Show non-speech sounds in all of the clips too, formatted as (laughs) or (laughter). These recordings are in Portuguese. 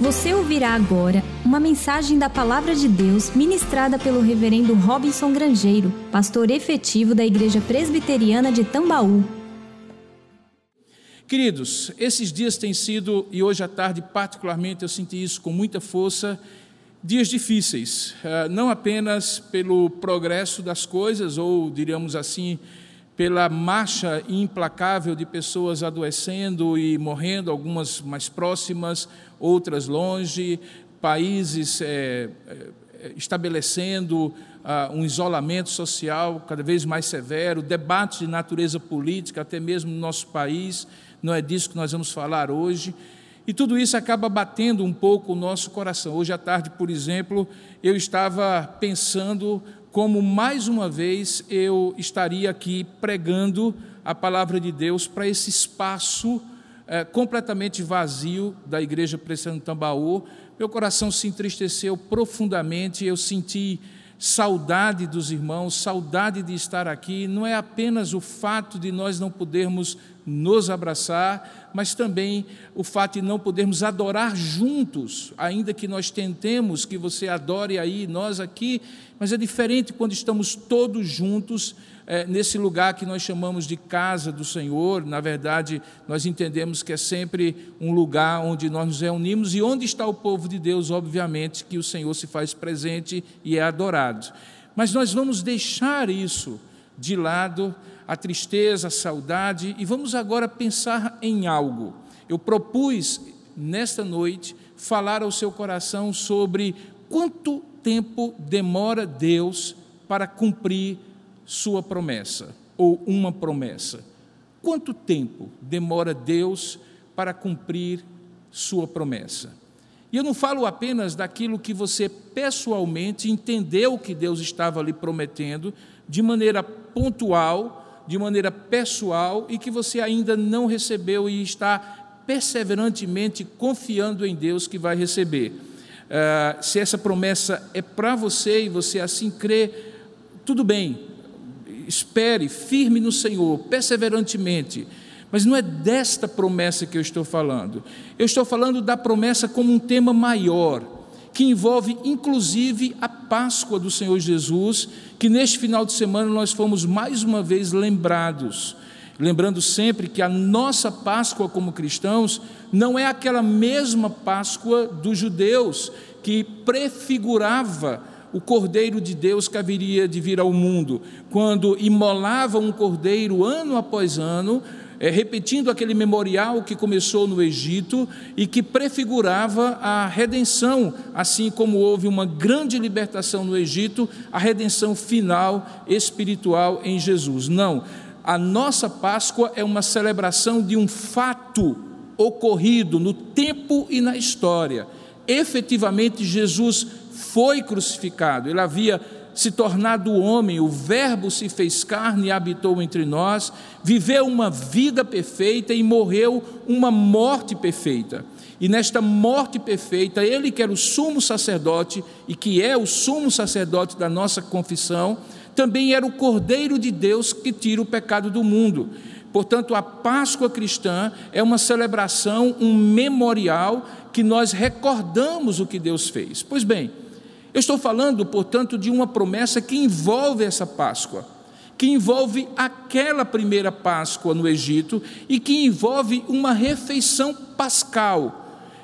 Você ouvirá agora uma mensagem da Palavra de Deus ministrada pelo Reverendo Robinson Grangeiro, pastor efetivo da Igreja Presbiteriana de Tambaú. Queridos, esses dias têm sido, e hoje à tarde particularmente eu senti isso com muita força, dias difíceis, eh, não apenas pelo progresso das coisas, ou diríamos assim, pela marcha implacável de pessoas adoecendo e morrendo, algumas mais próximas, outras longe, países é, é, estabelecendo ah, um isolamento social cada vez mais severo, debates de natureza política, até mesmo no nosso país, não é disso que nós vamos falar hoje. E tudo isso acaba batendo um pouco o nosso coração. Hoje à tarde, por exemplo, eu estava pensando como mais uma vez eu estaria aqui pregando a palavra de Deus para esse espaço é, completamente vazio da igreja Presbiteriana Tambaú. Meu coração se entristeceu profundamente, eu senti saudade dos irmãos, saudade de estar aqui. Não é apenas o fato de nós não podermos nos abraçar, mas também o fato de não podermos adorar juntos, ainda que nós tentemos que você adore aí, nós aqui, mas é diferente quando estamos todos juntos é, nesse lugar que nós chamamos de casa do Senhor. Na verdade, nós entendemos que é sempre um lugar onde nós nos reunimos e onde está o povo de Deus, obviamente, que o Senhor se faz presente e é adorado. Mas nós vamos deixar isso de lado, a tristeza, a saudade, e vamos agora pensar em algo. Eu propus nesta noite falar ao seu coração sobre quanto tempo demora Deus para cumprir sua promessa ou uma promessa. Quanto tempo demora Deus para cumprir sua promessa? E eu não falo apenas daquilo que você pessoalmente entendeu que Deus estava lhe prometendo de maneira pontual, de maneira pessoal e que você ainda não recebeu e está perseverantemente confiando em Deus que vai receber. Uh, se essa promessa é para você e você assim crê, tudo bem, espere firme no Senhor, perseverantemente. Mas não é desta promessa que eu estou falando. Eu estou falando da promessa como um tema maior, que envolve inclusive a Páscoa do Senhor Jesus, que neste final de semana nós fomos mais uma vez lembrados. Lembrando sempre que a nossa Páscoa como cristãos não é aquela mesma Páscoa dos judeus, que prefigurava o Cordeiro de Deus que haveria de vir ao mundo, quando imolava um cordeiro ano após ano, é, repetindo aquele memorial que começou no Egito e que prefigurava a redenção, assim como houve uma grande libertação no Egito, a redenção final espiritual em Jesus. Não, a nossa Páscoa é uma celebração de um fato ocorrido no tempo e na história. Efetivamente, Jesus foi crucificado, ele havia se tornado homem, o Verbo se fez carne e habitou entre nós, viveu uma vida perfeita e morreu uma morte perfeita. E nesta morte perfeita, ele que era o sumo sacerdote e que é o sumo sacerdote da nossa confissão, também era o Cordeiro de Deus que tira o pecado do mundo. Portanto, a Páscoa cristã é uma celebração, um memorial que nós recordamos o que Deus fez. Pois bem, eu estou falando, portanto, de uma promessa que envolve essa Páscoa, que envolve aquela primeira Páscoa no Egito e que envolve uma refeição pascal,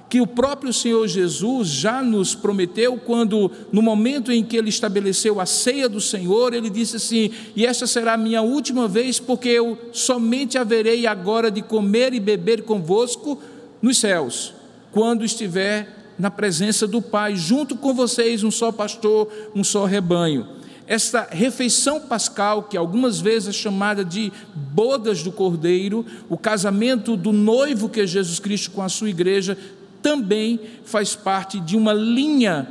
que o próprio Senhor Jesus já nos prometeu quando, no momento em que ele estabeleceu a ceia do Senhor, ele disse assim: E esta será a minha última vez, porque eu somente haverei agora de comer e beber convosco nos céus, quando estiver na presença do Pai, junto com vocês, um só pastor, um só rebanho. Esta refeição pascal, que algumas vezes é chamada de bodas do cordeiro, o casamento do noivo que é Jesus Cristo com a sua igreja, também faz parte de uma linha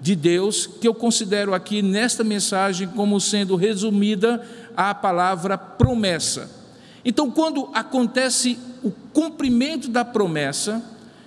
de Deus que eu considero aqui nesta mensagem como sendo resumida a palavra promessa. Então, quando acontece o cumprimento da promessa,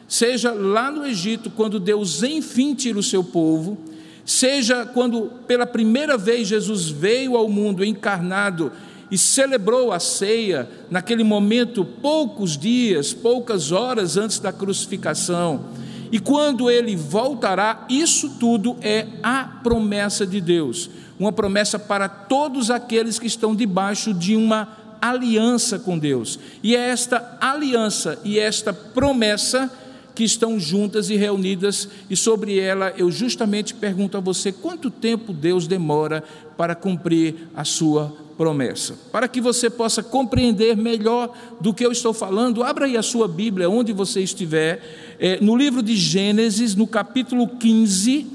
seja lá no Egito, quando Deus enfim tira o seu povo, seja quando pela primeira vez Jesus veio ao mundo encarnado e celebrou a ceia, naquele momento, poucos dias, poucas horas antes da crucificação, e quando ele voltará, isso tudo é a promessa de Deus, uma promessa para todos aqueles que estão debaixo de uma aliança com Deus. E é esta aliança e esta promessa que estão juntas e reunidas, e sobre ela eu justamente pergunto a você: quanto tempo Deus demora para cumprir a sua promessa? Para que você possa compreender melhor do que eu estou falando, abra aí a sua Bíblia, onde você estiver, é, no livro de Gênesis, no capítulo 15,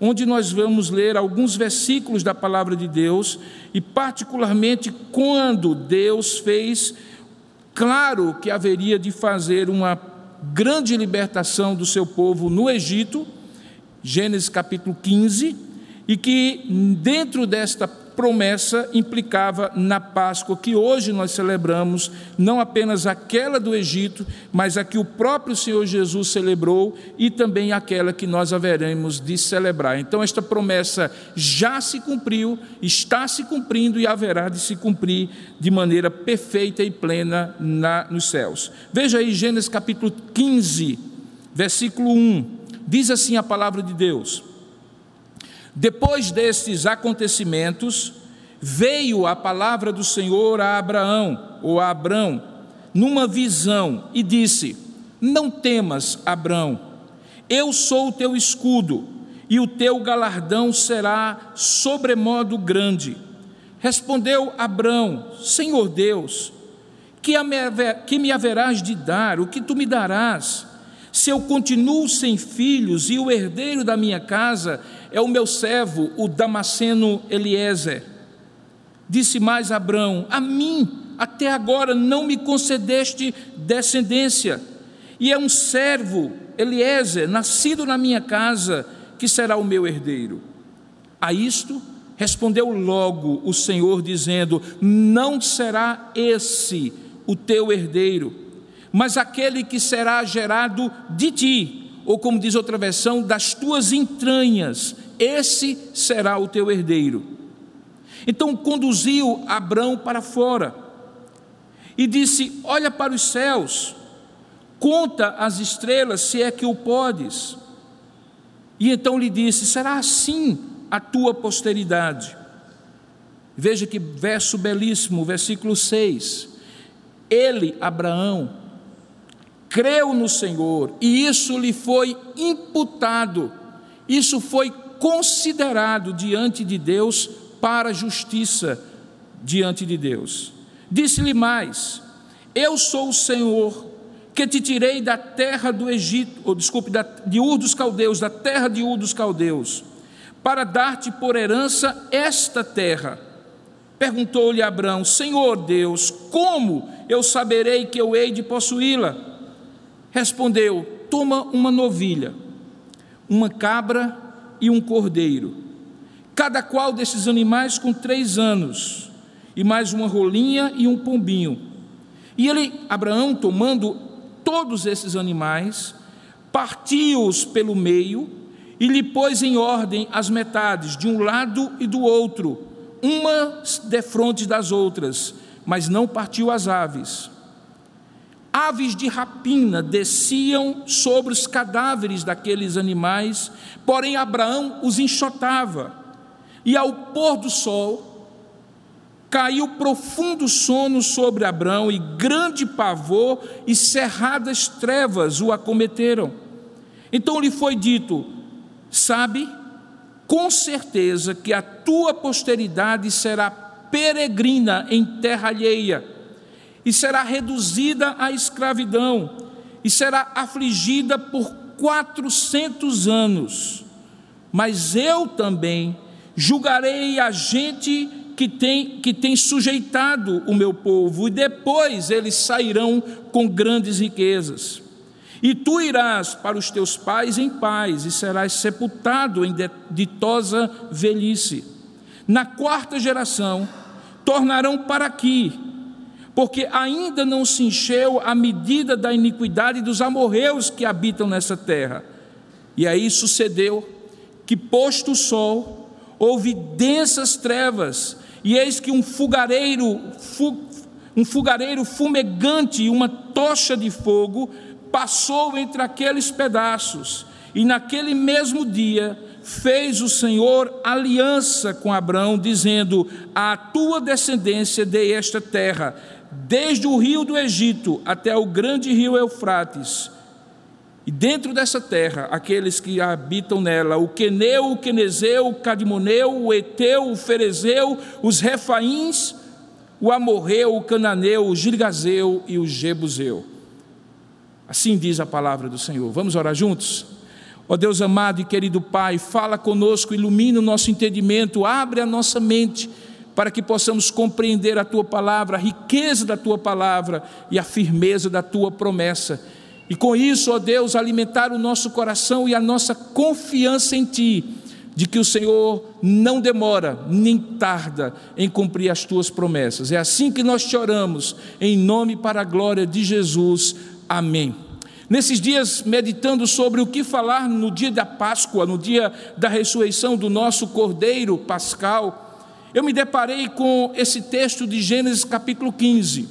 onde nós vamos ler alguns versículos da palavra de Deus, e particularmente quando Deus fez claro que haveria de fazer uma grande libertação do seu povo no Egito, Gênesis capítulo 15, e que dentro desta promessa implicava na Páscoa que hoje nós celebramos, não apenas aquela do Egito, mas a que o próprio Senhor Jesus celebrou e também aquela que nós haveremos de celebrar. Então, esta promessa já se cumpriu, está se cumprindo e haverá de se cumprir de maneira perfeita e plena na, nos céus. Veja aí Gênesis capítulo 15, versículo 1. Diz assim a palavra de Deus. Depois destes acontecimentos, veio a palavra do Senhor a Abraão, ou a Abrão, numa visão, e disse: Não temas, Abrão, eu sou o teu escudo, e o teu galardão será sobremodo grande. Respondeu Abrão: Senhor Deus, que me haverás de dar? O que tu me darás? Se eu continuo sem filhos e o herdeiro da minha casa é o meu servo, o Damasceno Eliezer. Disse mais Abrão: A mim até agora não me concedeste descendência, e é um servo, Eliezer, nascido na minha casa, que será o meu herdeiro. A isto respondeu logo o Senhor, dizendo: Não será esse o teu herdeiro, mas aquele que será gerado de ti ou como diz outra versão, das tuas entranhas, esse será o teu herdeiro. Então conduziu Abrão para fora e disse: Olha para os céus, conta as estrelas, se é que o podes. E então lhe disse: Será assim a tua posteridade. Veja que verso belíssimo, versículo 6. Ele, Abraão, creu no Senhor e isso lhe foi imputado, isso foi considerado diante de Deus para justiça diante de Deus. Disse-lhe mais: Eu sou o Senhor que te tirei da terra do Egito, ou desculpe, da, de Ur dos Caldeus, da terra de Ur dos Caldeus, para dar-te por herança esta terra. Perguntou-lhe Abraão: Senhor Deus, como eu saberei que eu hei de possuí-la? Respondeu: Toma uma novilha, uma cabra e um cordeiro, cada qual desses animais com três anos, e mais uma rolinha e um pombinho. E ele, Abraão, tomando todos esses animais, partiu-os pelo meio e lhe pôs em ordem as metades, de um lado e do outro, umas defronte das outras, mas não partiu as aves. Aves de rapina desciam sobre os cadáveres daqueles animais, porém Abraão os enxotava. E ao pôr do sol, caiu profundo sono sobre Abraão, e grande pavor e cerradas trevas o acometeram. Então lhe foi dito: Sabe, com certeza que a tua posteridade será peregrina em terra alheia e será reduzida à escravidão, e será afligida por quatrocentos anos. Mas eu também julgarei a gente que tem, que tem sujeitado o meu povo, e depois eles sairão com grandes riquezas. E tu irás para os teus pais em paz, e serás sepultado em ditosa velhice. Na quarta geração, tornarão para aqui, porque ainda não se encheu a medida da iniquidade dos amorreus que habitam nessa terra. E aí sucedeu que, posto o sol, houve densas trevas, e eis que um fogareiro, um fumegante e uma tocha de fogo passou entre aqueles pedaços, e naquele mesmo dia fez o Senhor aliança com Abraão, dizendo: A tua descendência dei esta terra, desde o rio do Egito até o grande rio Eufrates. E dentro dessa terra, aqueles que habitam nela, o Queneu, o Quenezeu, o Cadimoneu, o Eteu, o Ferezeu, os Refaíns, o Amorreu, o Cananeu, o Girgazeu e o Jebuseu. Assim diz a palavra do Senhor. Vamos orar juntos? Ó Deus amado e querido Pai, fala conosco, ilumina o nosso entendimento, abre a nossa mente para que possamos compreender a tua palavra, a riqueza da tua palavra e a firmeza da tua promessa. E com isso, ó Deus, alimentar o nosso coração e a nossa confiança em ti, de que o Senhor não demora nem tarda em cumprir as tuas promessas. É assim que nós te oramos, em nome para a glória de Jesus. Amém. Nesses dias, meditando sobre o que falar no dia da Páscoa, no dia da ressurreição do nosso Cordeiro Pascal, eu me deparei com esse texto de Gênesis capítulo 15.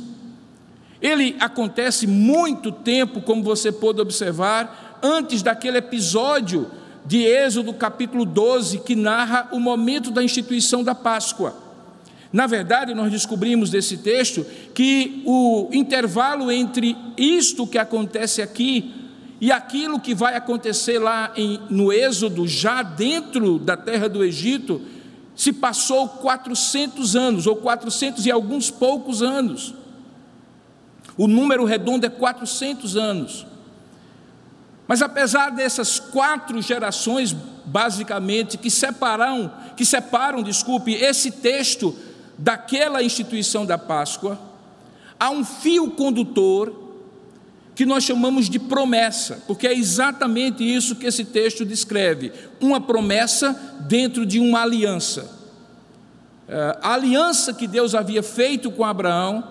Ele acontece muito tempo, como você pôde observar, antes daquele episódio de Êxodo capítulo 12, que narra o momento da instituição da Páscoa. Na verdade, nós descobrimos desse texto que o intervalo entre isto que acontece aqui e aquilo que vai acontecer lá em, no Êxodo, já dentro da terra do Egito, se passou 400 anos, ou 400 e alguns poucos anos. O número redondo é 400 anos. Mas apesar dessas quatro gerações, basicamente, que separam, que separam, desculpe, esse texto daquela instituição da Páscoa, há um fio condutor que nós chamamos de promessa, porque é exatamente isso que esse texto descreve: uma promessa dentro de uma aliança. É, a aliança que Deus havia feito com Abraão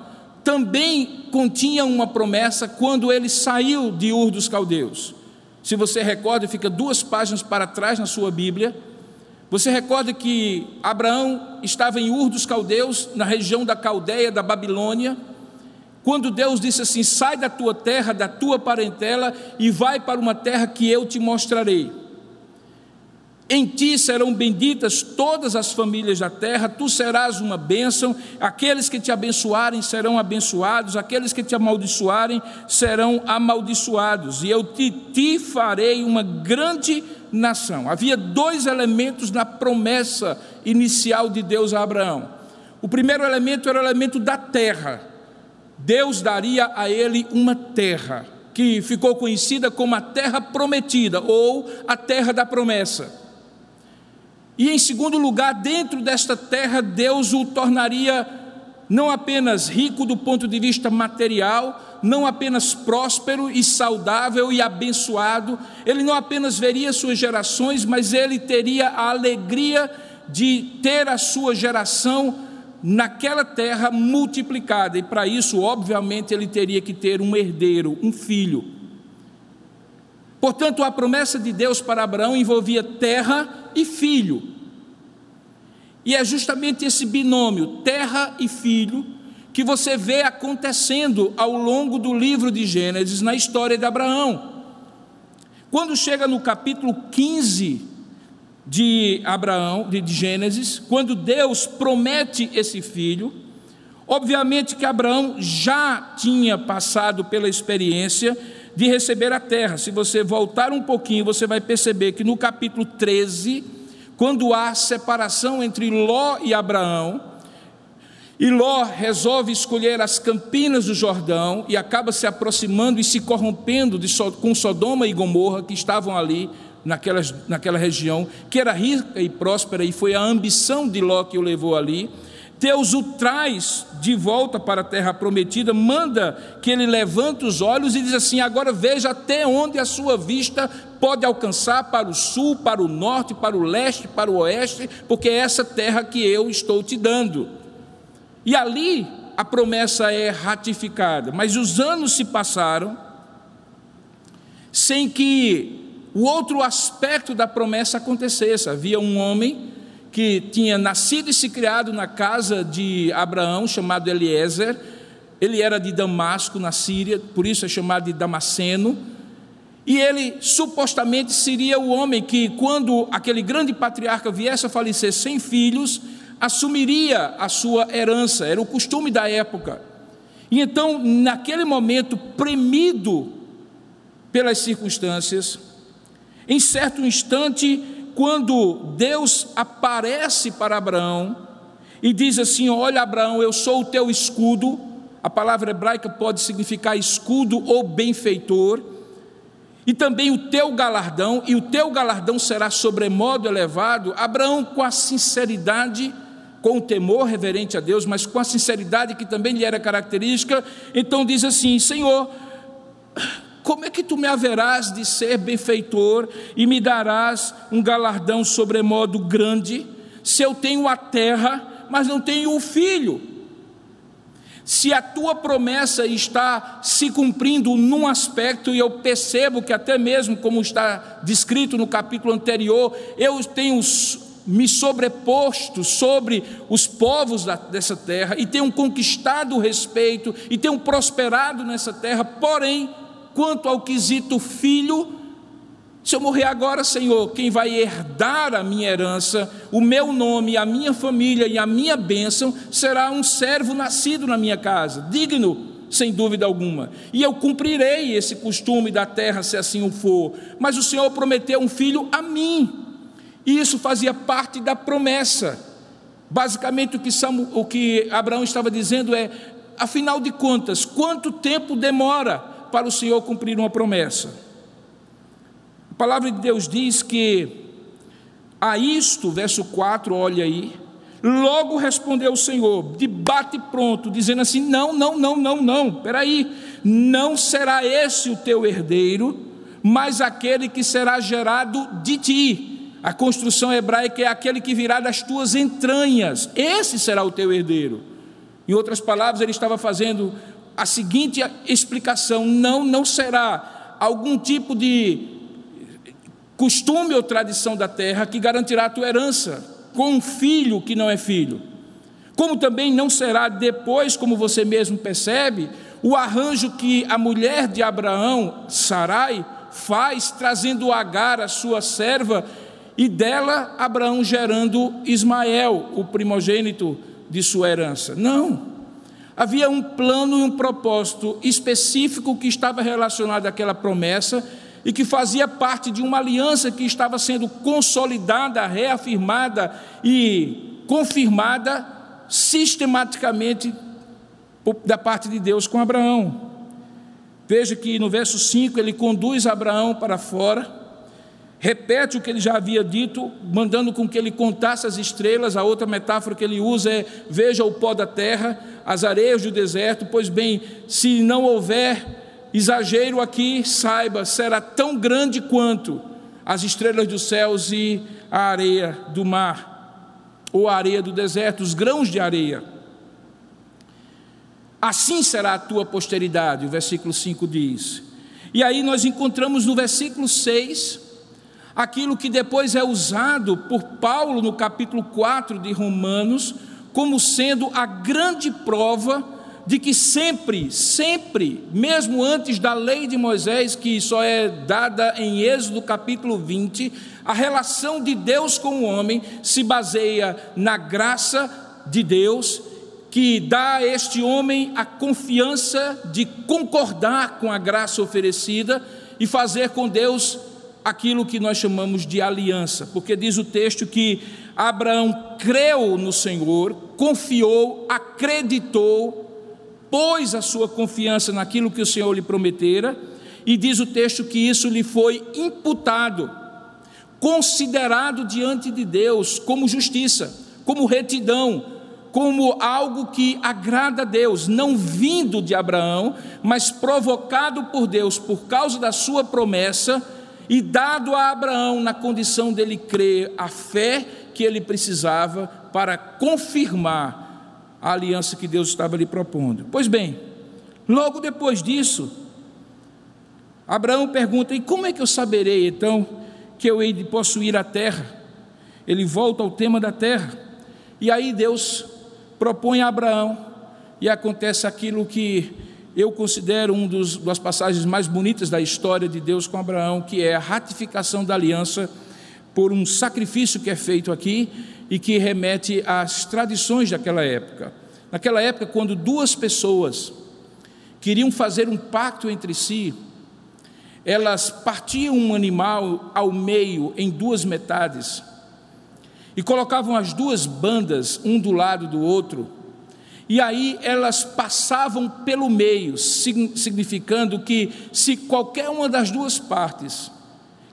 também continha uma promessa quando ele saiu de Ur dos Caldeus. Se você recorda, fica duas páginas para trás na sua Bíblia você recorda que Abraão estava em Ur dos Caldeus, na região da Caldeia, da Babilônia, quando Deus disse assim: Sai da tua terra, da tua parentela e vai para uma terra que eu te mostrarei. Em ti serão benditas todas as famílias da terra, tu serás uma bênção, aqueles que te abençoarem serão abençoados, aqueles que te amaldiçoarem serão amaldiçoados, e eu te, te farei uma grande nação. Havia dois elementos na promessa inicial de Deus a Abraão. O primeiro elemento era o elemento da terra. Deus daria a ele uma terra, que ficou conhecida como a terra prometida ou a terra da promessa. E em segundo lugar, dentro desta terra, Deus o tornaria não apenas rico do ponto de vista material, não apenas próspero e saudável e abençoado, ele não apenas veria suas gerações, mas ele teria a alegria de ter a sua geração naquela terra multiplicada, e para isso, obviamente, ele teria que ter um herdeiro, um filho. Portanto, a promessa de Deus para Abraão envolvia terra e filho. E é justamente esse binômio, terra e filho, que você vê acontecendo ao longo do livro de Gênesis, na história de Abraão. Quando chega no capítulo 15 de Abraão, de Gênesis, quando Deus promete esse filho, obviamente que Abraão já tinha passado pela experiência de receber a terra. Se você voltar um pouquinho, você vai perceber que no capítulo 13, quando há separação entre Ló e Abraão, e Ló resolve escolher as campinas do Jordão e acaba se aproximando e se corrompendo de, com Sodoma e Gomorra, que estavam ali naquela, naquela região, que era rica e próspera, e foi a ambição de Ló que o levou ali. Deus o traz de volta para a terra prometida, manda que ele levante os olhos e diz assim: agora veja até onde a sua vista pode alcançar para o sul, para o norte, para o leste, para o oeste, porque é essa terra que eu estou te dando. E ali a promessa é ratificada, mas os anos se passaram sem que o outro aspecto da promessa acontecesse. Havia um homem que tinha nascido e se criado na casa de Abraão, chamado Eliezer, Ele era de Damasco, na Síria, por isso é chamado de Damasceno. E ele supostamente seria o homem que, quando aquele grande patriarca viesse a falecer sem filhos, assumiria a sua herança, era o costume da época. E então, naquele momento, premido pelas circunstâncias, em certo instante, quando Deus aparece para Abraão e diz assim: Olha, Abraão, eu sou o teu escudo. A palavra hebraica pode significar escudo ou benfeitor. E também o teu galardão, e o teu galardão será sobremodo elevado. Abraão, com a sinceridade, com o temor reverente a Deus, mas com a sinceridade que também lhe era característica, então diz assim: Senhor, como é que tu me haverás de ser benfeitor e me darás um galardão sobremodo grande, se eu tenho a terra, mas não tenho o filho? Se a tua promessa está se cumprindo num aspecto, e eu percebo que até mesmo como está descrito no capítulo anterior, eu tenho me sobreposto sobre os povos da, dessa terra e tenham conquistado o respeito e tenham prosperado nessa terra, porém, quanto ao quesito filho, se eu morrer agora, Senhor, quem vai herdar a minha herança, o meu nome, a minha família e a minha bênção será um servo nascido na minha casa, digno, sem dúvida alguma. E eu cumprirei esse costume da terra, se assim o for. Mas o Senhor prometeu um filho a mim. E isso fazia parte da promessa. Basicamente, o que, Samu, o que Abraão estava dizendo é: afinal de contas, quanto tempo demora para o Senhor cumprir uma promessa? A palavra de Deus diz que a isto, verso 4, olha aí, logo respondeu o Senhor, de bate pronto, dizendo assim: não, não, não, não, não, peraí, não será esse o teu herdeiro, mas aquele que será gerado de ti a construção hebraica é aquele que virá das tuas entranhas, esse será o teu herdeiro. Em outras palavras, ele estava fazendo a seguinte explicação: não, não será algum tipo de costume ou tradição da terra que garantirá a tua herança com um filho que não é filho. Como também não será depois, como você mesmo percebe, o arranjo que a mulher de Abraão, Sarai, faz, trazendo Agar, a sua serva, e dela Abraão gerando Ismael, o primogênito de sua herança. Não. Havia um plano e um propósito específico que estava relacionado àquela promessa e que fazia parte de uma aliança que estava sendo consolidada, reafirmada e confirmada sistematicamente da parte de Deus com Abraão. Veja que no verso 5 ele conduz Abraão para fora repete o que ele já havia dito, mandando com que ele contasse as estrelas. A outra metáfora que ele usa é: veja o pó da terra, as areias do deserto. Pois bem, se não houver exagero aqui, saiba, será tão grande quanto as estrelas dos céus e a areia do mar, ou a areia do deserto, os grãos de areia. Assim será a tua posteridade, o versículo 5 diz. E aí nós encontramos no versículo 6 aquilo que depois é usado por Paulo no capítulo 4 de Romanos, como sendo a grande prova de que sempre, sempre, mesmo antes da lei de Moisés, que só é dada em Êxodo capítulo 20, a relação de Deus com o homem se baseia na graça de Deus, que dá a este homem a confiança de concordar com a graça oferecida e fazer com Deus aquilo que nós chamamos de aliança, porque diz o texto que Abraão creu no Senhor, confiou, acreditou, pôs a sua confiança naquilo que o Senhor lhe prometera, e diz o texto que isso lhe foi imputado, considerado diante de Deus como justiça, como retidão, como algo que agrada a Deus, não vindo de Abraão, mas provocado por Deus por causa da sua promessa e dado a Abraão na condição dele crer a fé que ele precisava para confirmar a aliança que Deus estava lhe propondo. Pois bem, logo depois disso, Abraão pergunta: E como é que eu saberei então que eu hei de possuir a terra? Ele volta ao tema da terra. E aí Deus propõe a Abraão e acontece aquilo que eu considero uma das passagens mais bonitas da história de Deus com Abraão, que é a ratificação da aliança por um sacrifício que é feito aqui e que remete às tradições daquela época. Naquela época, quando duas pessoas queriam fazer um pacto entre si, elas partiam um animal ao meio em duas metades e colocavam as duas bandas um do lado do outro e aí elas passavam pelo meio, significando que se qualquer uma das duas partes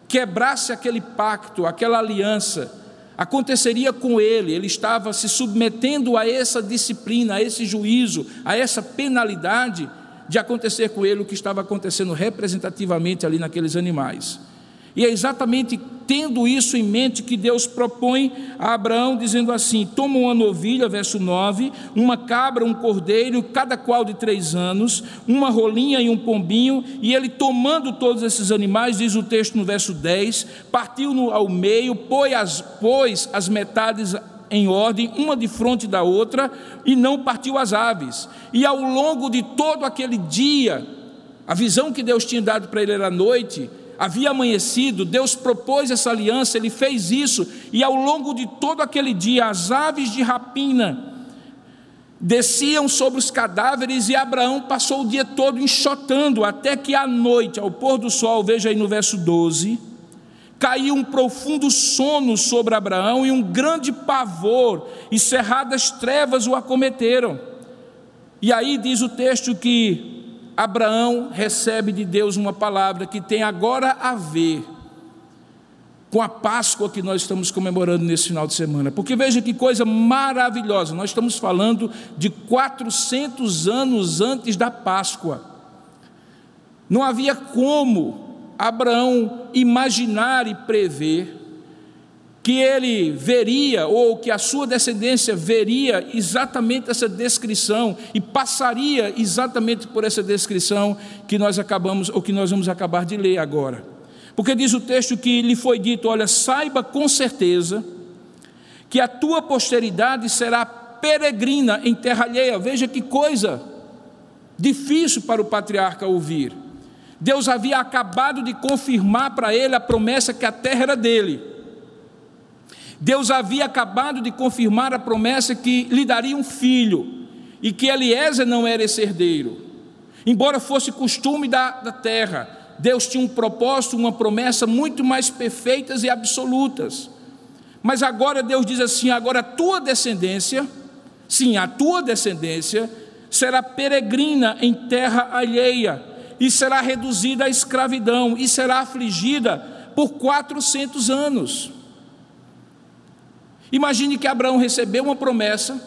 quebrasse aquele pacto, aquela aliança, aconteceria com ele, ele estava se submetendo a essa disciplina, a esse juízo, a essa penalidade de acontecer com ele o que estava acontecendo representativamente ali naqueles animais. E é exatamente tendo isso em mente que Deus propõe a Abraão, dizendo assim: toma uma novilha, verso 9, uma cabra, um cordeiro, cada qual de três anos, uma rolinha e um pombinho, e ele tomando todos esses animais, diz o texto no verso 10, partiu-no ao meio, pôs as, pôs as metades em ordem, uma de frente da outra, e não partiu as aves. E ao longo de todo aquele dia, a visão que Deus tinha dado para ele era noite, havia amanhecido, Deus propôs essa aliança, ele fez isso, e ao longo de todo aquele dia, as aves de rapina desciam sobre os cadáveres, e Abraão passou o dia todo enxotando, até que à noite, ao pôr do sol, veja aí no verso 12, caiu um profundo sono sobre Abraão, e um grande pavor e cerradas trevas o acometeram. E aí diz o texto que Abraão recebe de Deus uma palavra que tem agora a ver com a Páscoa que nós estamos comemorando nesse final de semana. Porque veja que coisa maravilhosa, nós estamos falando de 400 anos antes da Páscoa. Não havia como Abraão imaginar e prever que ele veria, ou que a sua descendência veria exatamente essa descrição e passaria exatamente por essa descrição que nós acabamos, ou que nós vamos acabar de ler agora. Porque diz o texto que lhe foi dito: Olha, saiba com certeza que a tua posteridade será peregrina em terra alheia. Veja que coisa difícil para o patriarca ouvir. Deus havia acabado de confirmar para ele a promessa que a terra era dele. Deus havia acabado de confirmar a promessa que lhe daria um filho e que Eliezer não era esse herdeiro. Embora fosse costume da, da terra, Deus tinha um propósito, uma promessa muito mais perfeitas e absolutas. Mas agora Deus diz assim: agora a tua descendência, sim, a tua descendência, será peregrina em terra alheia, e será reduzida à escravidão, e será afligida por quatrocentos anos. Imagine que Abraão recebeu uma promessa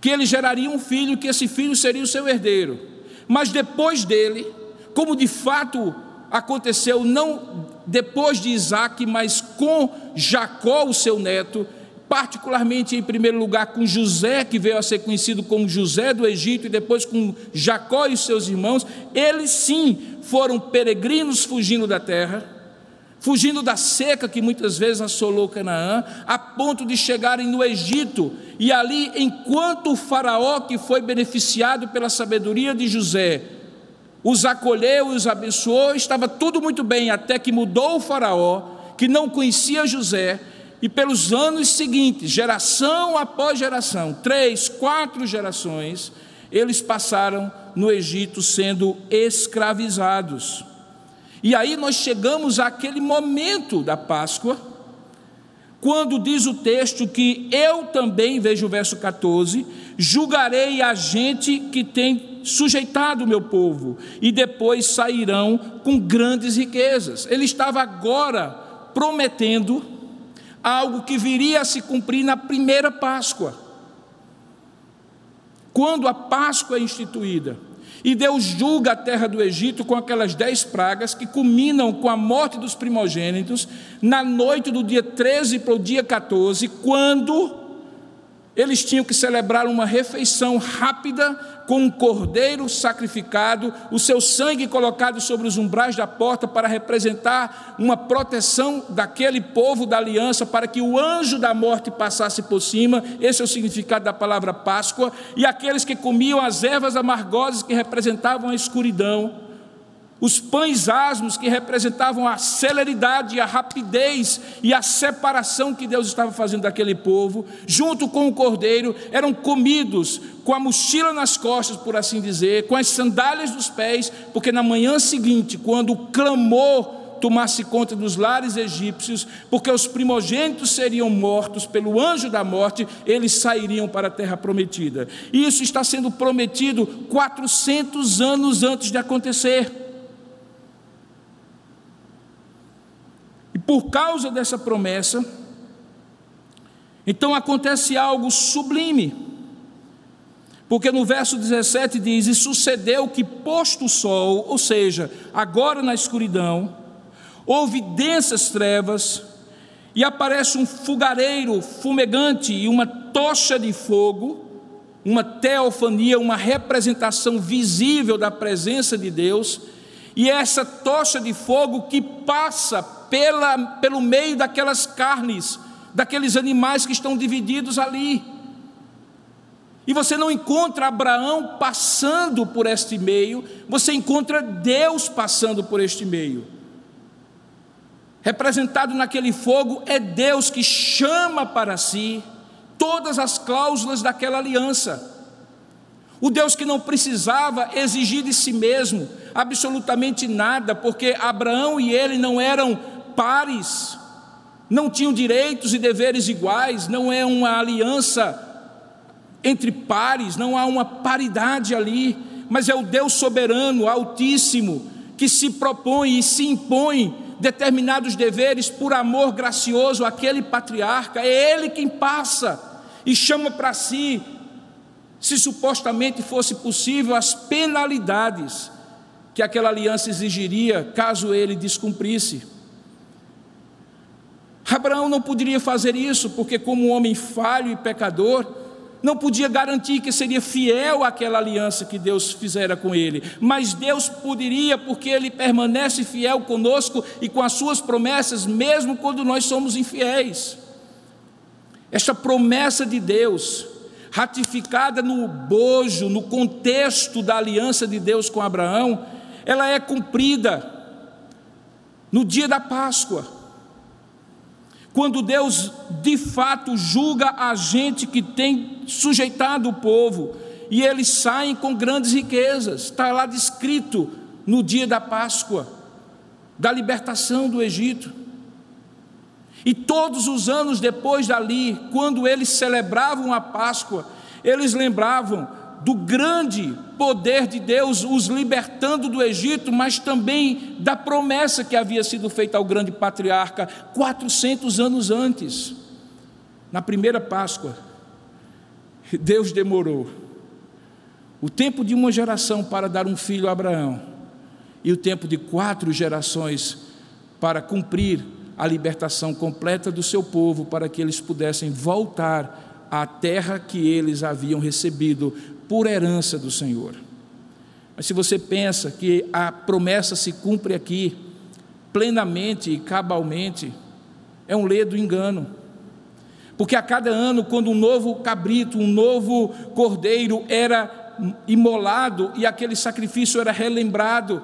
que ele geraria um filho, que esse filho seria o seu herdeiro. Mas depois dele, como de fato aconteceu, não depois de Isaac, mas com Jacó, o seu neto, particularmente em primeiro lugar com José, que veio a ser conhecido como José do Egito, e depois com Jacó e seus irmãos, eles sim foram peregrinos fugindo da terra fugindo da seca que muitas vezes assolou Canaã, a ponto de chegarem no Egito, e ali, enquanto o Faraó, que foi beneficiado pela sabedoria de José, os acolheu e os abençoou, estava tudo muito bem, até que mudou o Faraó, que não conhecia José, e pelos anos seguintes, geração após geração, três, quatro gerações, eles passaram no Egito sendo escravizados. E aí nós chegamos àquele momento da Páscoa, quando diz o texto que eu também, veja o verso 14, julgarei a gente que tem sujeitado o meu povo, e depois sairão com grandes riquezas. Ele estava agora prometendo algo que viria a se cumprir na primeira Páscoa. Quando a Páscoa é instituída, e Deus julga a terra do Egito com aquelas dez pragas que culminam com a morte dos primogênitos na noite do dia 13 para o dia 14, quando eles tinham que celebrar uma refeição rápida com um cordeiro sacrificado, o seu sangue colocado sobre os umbrais da porta para representar uma proteção daquele povo da aliança, para que o anjo da morte passasse por cima. Esse é o significado da palavra Páscoa. E aqueles que comiam as ervas amargosas que representavam a escuridão os pães asmos que representavam a celeridade, a rapidez e a separação que Deus estava fazendo daquele povo, junto com o cordeiro, eram comidos com a mochila nas costas, por assim dizer, com as sandálias dos pés, porque na manhã seguinte, quando o clamor tomasse conta dos lares egípcios, porque os primogênitos seriam mortos pelo anjo da morte, eles sairiam para a terra prometida. Isso está sendo prometido 400 anos antes de acontecer. Por causa dessa promessa, então acontece algo sublime. Porque no verso 17 diz: E sucedeu que, posto o sol, ou seja, agora na escuridão, houve densas trevas, e aparece um fogareiro fumegante e uma tocha de fogo, uma teofania, uma representação visível da presença de Deus, e essa tocha de fogo que passa pela, pelo meio daquelas carnes, daqueles animais que estão divididos ali. E você não encontra Abraão passando por este meio, você encontra Deus passando por este meio. Representado naquele fogo é Deus que chama para si todas as cláusulas daquela aliança. O Deus que não precisava exigir de si mesmo absolutamente nada, porque Abraão e ele não eram pares, não tinham direitos e deveres iguais, não é uma aliança entre pares, não há uma paridade ali, mas é o Deus soberano, altíssimo, que se propõe e se impõe determinados deveres por amor gracioso àquele patriarca, é ele quem passa e chama para si, se supostamente fosse possível, as penalidades que aquela aliança exigiria caso ele descumprisse. Abraão não poderia fazer isso, porque, como homem falho e pecador, não podia garantir que seria fiel àquela aliança que Deus fizera com ele, mas Deus poderia, porque Ele permanece fiel conosco e com as Suas promessas, mesmo quando nós somos infiéis. Esta promessa de Deus, ratificada no bojo, no contexto da aliança de Deus com Abraão, ela é cumprida no dia da Páscoa quando Deus de fato julga a gente que tem sujeitado o povo, e eles saem com grandes riquezas, está lá descrito no dia da Páscoa, da libertação do Egito. E todos os anos depois dali, quando eles celebravam a Páscoa, eles lembravam do grande poder de Deus os libertando do Egito, mas também da promessa que havia sido feita ao grande patriarca 400 anos antes. Na primeira Páscoa, Deus demorou o tempo de uma geração para dar um filho a Abraão e o tempo de quatro gerações para cumprir a libertação completa do seu povo, para que eles pudessem voltar à terra que eles haviam recebido por herança do Senhor. Mas se você pensa que a promessa se cumpre aqui, plenamente e cabalmente, é um ledo engano. Porque a cada ano, quando um novo cabrito, um novo cordeiro era imolado e aquele sacrifício era relembrado,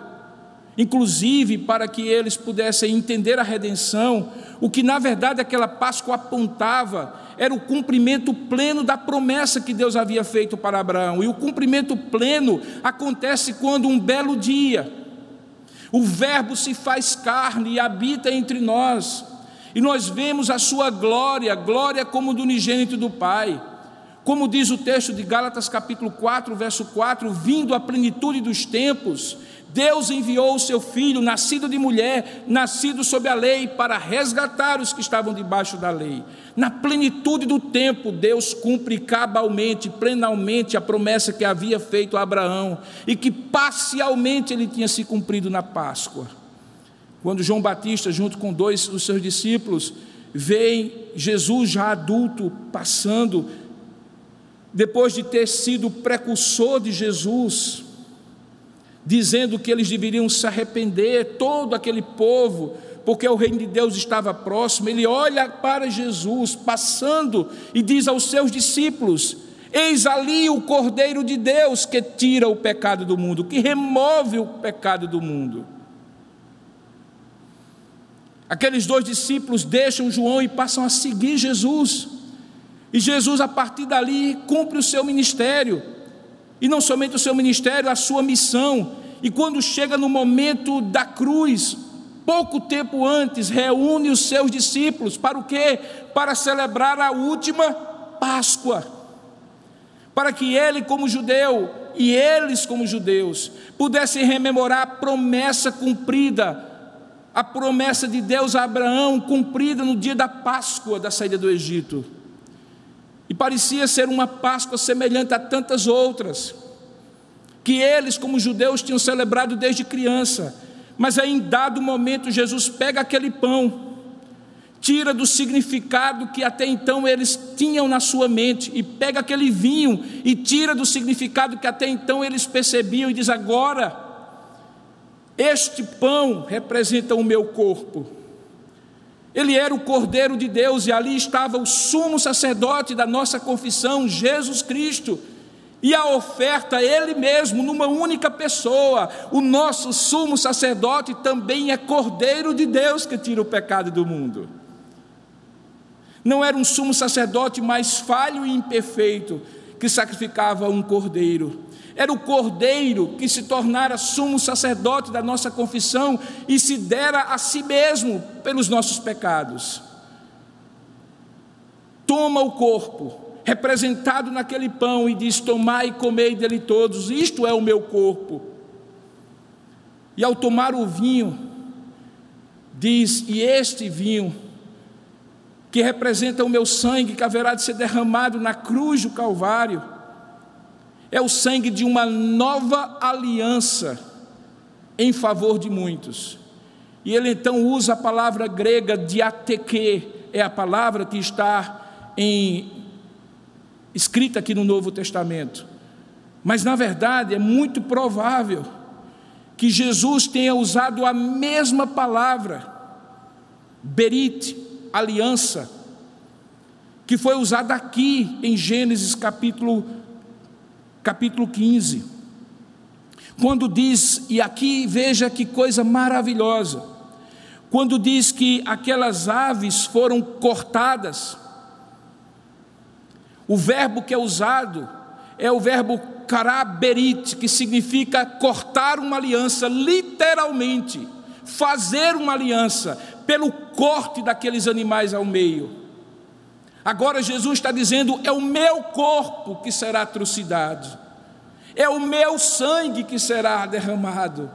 inclusive para que eles pudessem entender a redenção, o que na verdade aquela Páscoa apontava era o cumprimento pleno da promessa que Deus havia feito para Abraão. E o cumprimento pleno acontece quando um belo dia o Verbo se faz carne e habita entre nós. E nós vemos a sua glória, glória como do unigênito do Pai. Como diz o texto de Gálatas capítulo 4, verso 4, vindo à plenitude dos tempos, Deus enviou o seu filho, nascido de mulher, nascido sob a lei, para resgatar os que estavam debaixo da lei. Na plenitude do tempo, Deus cumpre cabalmente, plenamente a promessa que havia feito a Abraão e que parcialmente ele tinha se cumprido na Páscoa. Quando João Batista, junto com dois dos seus discípulos, veem Jesus já adulto passando depois de ter sido precursor de Jesus, dizendo que eles deveriam se arrepender, todo aquele povo, porque o reino de Deus estava próximo, ele olha para Jesus passando e diz aos seus discípulos: Eis ali o Cordeiro de Deus que tira o pecado do mundo, que remove o pecado do mundo. Aqueles dois discípulos deixam João e passam a seguir Jesus. E Jesus, a partir dali, cumpre o seu ministério. E não somente o seu ministério, a sua missão. E quando chega no momento da cruz, pouco tempo antes, reúne os seus discípulos para o quê? Para celebrar a última Páscoa para que ele, como judeu, e eles, como judeus, pudessem rememorar a promessa cumprida, a promessa de Deus a Abraão, cumprida no dia da Páscoa da saída do Egito. E parecia ser uma Páscoa semelhante a tantas outras, que eles, como judeus, tinham celebrado desde criança, mas aí, em dado momento, Jesus pega aquele pão, tira do significado que até então eles tinham na sua mente e pega aquele vinho e tira do significado que até então eles percebiam e diz: agora, este pão representa o meu corpo. Ele era o Cordeiro de Deus e ali estava o sumo sacerdote da nossa confissão, Jesus Cristo. E a oferta, Ele mesmo, numa única pessoa, o nosso sumo sacerdote também é Cordeiro de Deus que tira o pecado do mundo. Não era um sumo sacerdote mais falho e imperfeito que sacrificava um cordeiro. Era o cordeiro que se tornara sumo sacerdote da nossa confissão e se dera a si mesmo pelos nossos pecados. Toma o corpo, representado naquele pão, e diz: Tomai e comei dele todos, isto é o meu corpo. E ao tomar o vinho, diz: E este vinho que representa o meu sangue que haverá de ser derramado na cruz do Calvário, é o sangue de uma nova aliança em favor de muitos. E ele então usa a palavra grega diateque, é a palavra que está em, escrita aqui no Novo Testamento. Mas na verdade é muito provável que Jesus tenha usado a mesma palavra, berit, aliança, que foi usada aqui em Gênesis capítulo, capítulo 15. Quando diz, e aqui veja que coisa maravilhosa, quando diz que aquelas aves foram cortadas, o verbo que é usado é o verbo karaberit, que significa cortar uma aliança, literalmente, fazer uma aliança, pelo corte daqueles animais ao meio. Agora Jesus está dizendo: é o meu corpo que será trucidado, é o meu sangue que será derramado,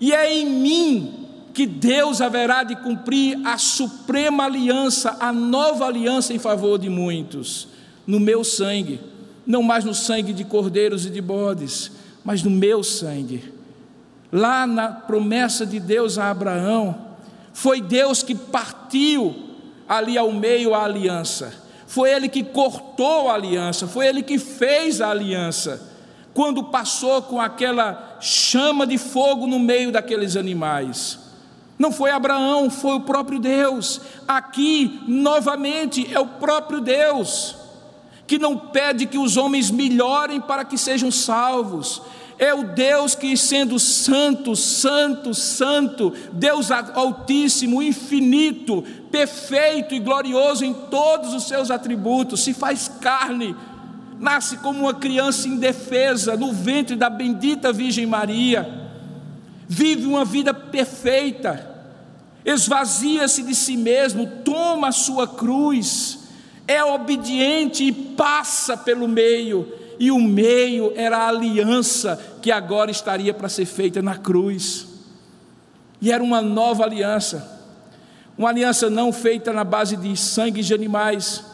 e é em mim que Deus haverá de cumprir a suprema aliança, a nova aliança em favor de muitos, no meu sangue, não mais no sangue de cordeiros e de bodes, mas no meu sangue. Lá na promessa de Deus a Abraão, foi Deus que partiu ali ao meio a aliança. Foi Ele que cortou a aliança. Foi Ele que fez a aliança. Quando passou com aquela chama de fogo no meio daqueles animais. Não foi Abraão, foi o próprio Deus. Aqui, novamente, é o próprio Deus que não pede que os homens melhorem para que sejam salvos, é o Deus que, sendo santo, santo, santo, Deus Altíssimo, infinito, perfeito e glorioso em todos os seus atributos, se faz carne, nasce como uma criança indefesa no ventre da bendita Virgem Maria, vive uma vida perfeita, esvazia-se de si mesmo, toma a sua cruz, é obediente e passa pelo meio e o meio era a aliança que agora estaria para ser feita na cruz. E era uma nova aliança, uma aliança não feita na base de sangue de animais,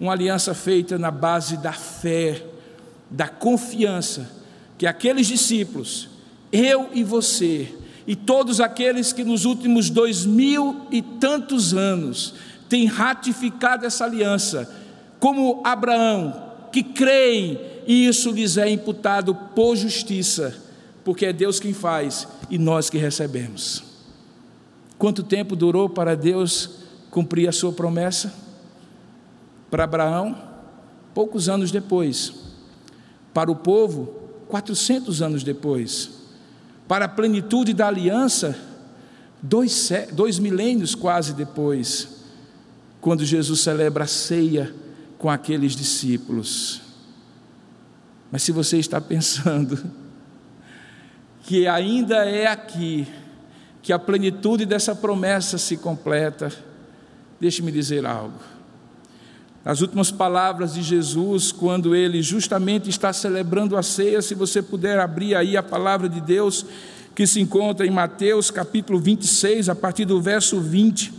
uma aliança feita na base da fé, da confiança que aqueles discípulos, eu e você, e todos aqueles que nos últimos dois mil e tantos anos têm ratificado essa aliança, como Abraão, que creem e isso lhes é imputado por justiça, porque é Deus quem faz e nós que recebemos. Quanto tempo durou para Deus cumprir a sua promessa? Para Abraão, poucos anos depois. Para o povo, 400 anos depois. Para a plenitude da aliança, dois, dois milênios quase depois, quando Jesus celebra a ceia com aqueles discípulos. Mas se você está pensando (laughs) que ainda é aqui que a plenitude dessa promessa se completa, deixe-me dizer algo. As últimas palavras de Jesus, quando ele justamente está celebrando a ceia, se você puder abrir aí a palavra de Deus, que se encontra em Mateus capítulo 26, a partir do verso 20.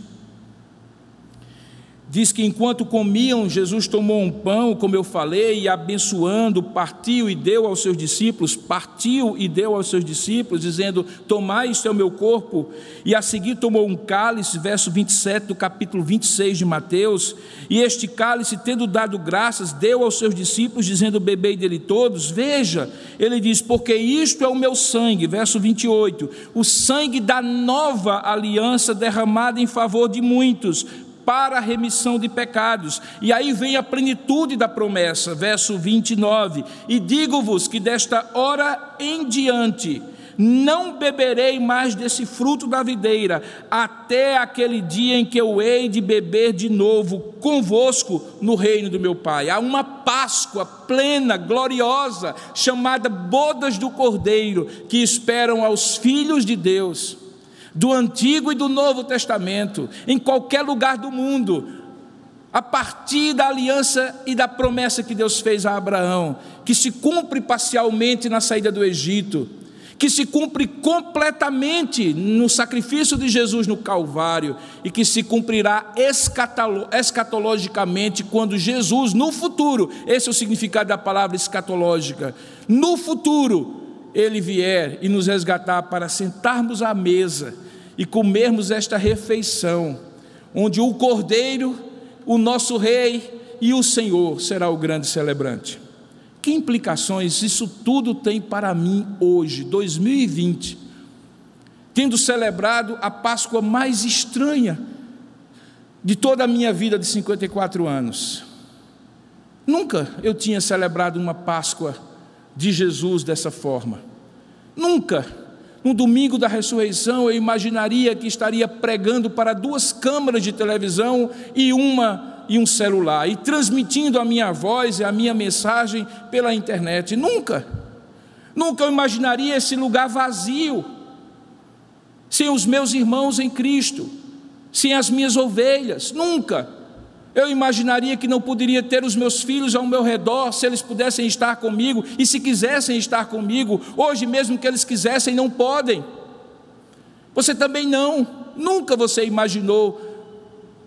Diz que enquanto comiam, Jesus tomou um pão, como eu falei, e abençoando, partiu e deu aos seus discípulos, partiu e deu aos seus discípulos, dizendo: Tomai isto é o meu corpo. E a seguir tomou um cálice, verso 27 do capítulo 26 de Mateus, e este cálice, tendo dado graças, deu aos seus discípulos, dizendo: Bebei dele todos. Veja, ele diz: Porque isto é o meu sangue, verso 28, o sangue da nova aliança derramada em favor de muitos para a remissão de pecados. E aí vem a plenitude da promessa, verso 29. E digo-vos que desta hora em diante não beberei mais desse fruto da videira, até aquele dia em que eu hei de beber de novo convosco no reino do meu Pai. Há uma Páscoa plena, gloriosa, chamada Bodas do Cordeiro, que esperam aos filhos de Deus do Antigo e do Novo Testamento, em qualquer lugar do mundo, a partir da aliança e da promessa que Deus fez a Abraão, que se cumpre parcialmente na saída do Egito, que se cumpre completamente no sacrifício de Jesus no Calvário e que se cumprirá escatologicamente quando Jesus, no futuro, esse é o significado da palavra escatológica, no futuro, ele vier e nos resgatar para sentarmos à mesa e comermos esta refeição, onde o Cordeiro, o nosso Rei e o Senhor será o grande celebrante. Que implicações isso tudo tem para mim hoje, 2020, tendo celebrado a Páscoa mais estranha de toda a minha vida de 54 anos? Nunca eu tinha celebrado uma Páscoa de Jesus dessa forma. Nunca, no domingo da ressurreição, eu imaginaria que estaria pregando para duas câmeras de televisão e uma e um celular e transmitindo a minha voz e a minha mensagem pela internet. Nunca. Nunca eu imaginaria esse lugar vazio, sem os meus irmãos em Cristo, sem as minhas ovelhas. Nunca. Eu imaginaria que não poderia ter os meus filhos ao meu redor se eles pudessem estar comigo e se quisessem estar comigo. Hoje, mesmo que eles quisessem, não podem. Você também não. Nunca você imaginou,